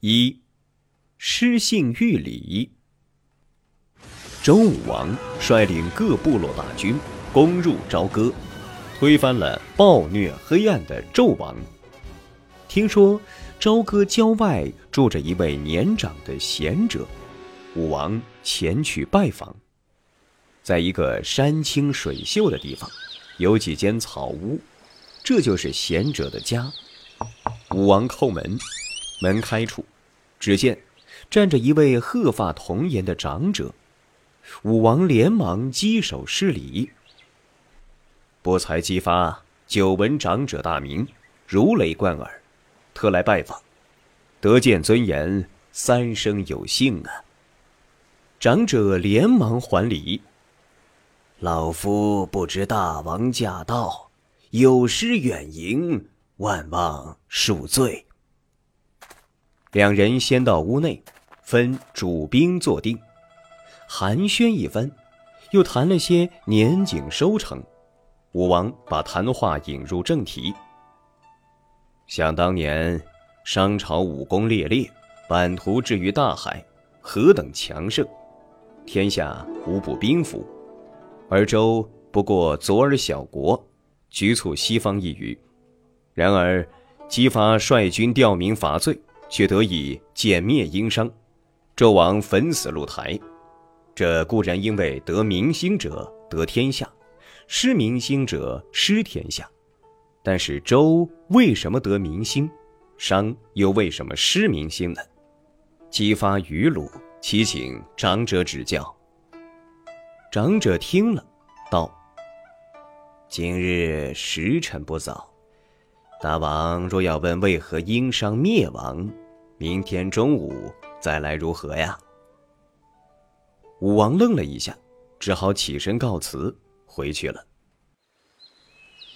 一，失信御礼。周武王率领各部落大军攻入朝歌，推翻了暴虐黑暗的纣王。听说朝歌郊外住着一位年长的贤者，武王前去拜访。在一个山清水秀的地方，有几间草屋，这就是贤者的家。武王叩门。门开处，只见站着一位鹤发童颜的长者。武王连忙稽首施礼。不才姬发久闻长者大名，如雷贯耳，特来拜访，得见尊严，三生有幸啊！长者连忙还礼：“老夫不知大王驾到，有失远迎，万望恕罪。”两人先到屋内，分主宾坐定，寒暄一番，又谈了些年景收成。武王把谈话引入正题。想当年，商朝武功烈烈，版图置于大海，何等强盛，天下无不兵服。而周不过左耳小国，局促西方一隅。然而，姬发率军调民伐罪。却得以歼灭殷商，纣王焚死露台。这固然因为得民心者得天下，失民心者失天下。但是周为什么得民心，商又为什么失民心呢？激发于鲁，祈请长者指教。长者听了，道：“今日时辰不早。”大王若要问为何殷商灭亡，明天中午再来如何呀？武王愣了一下，只好起身告辞回去了。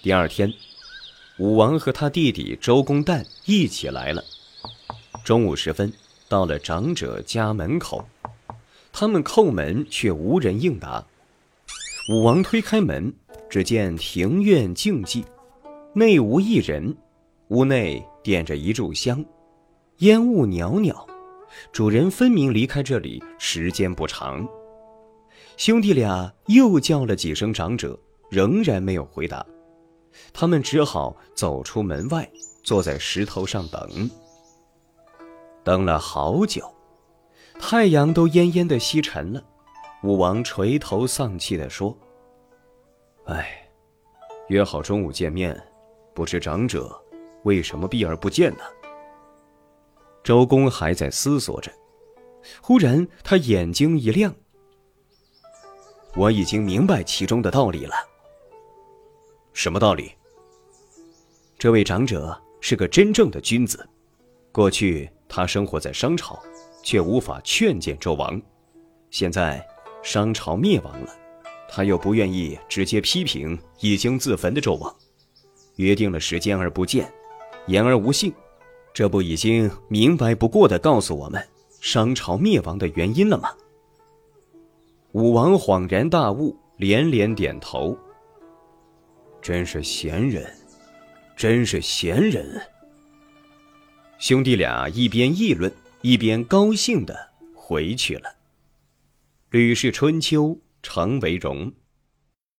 第二天，武王和他弟弟周公旦一起来了。中午时分，到了长者家门口，他们叩门却无人应答。武王推开门，只见庭院静寂。内无一人，屋内点着一炷香，烟雾袅袅，主人分明离开这里时间不长。兄弟俩又叫了几声长者，仍然没有回答，他们只好走出门外，坐在石头上等。等了好久，太阳都恹恹的西沉了，武王垂头丧气地说：“哎，约好中午见面。”不知长者为什么避而不见呢？周公还在思索着，忽然他眼睛一亮：“我已经明白其中的道理了。什么道理？这位长者是个真正的君子。过去他生活在商朝，却无法劝谏纣王；现在商朝灭亡了，他又不愿意直接批评已经自焚的纣王。”约定了时间而不见，言而无信，这不已经明白不过的告诉我们商朝灭亡的原因了吗？武王恍然大悟，连连点头。真是贤人，真是贤人。兄弟俩一边议论，一边高兴的回去了。《吕氏春秋·程为荣》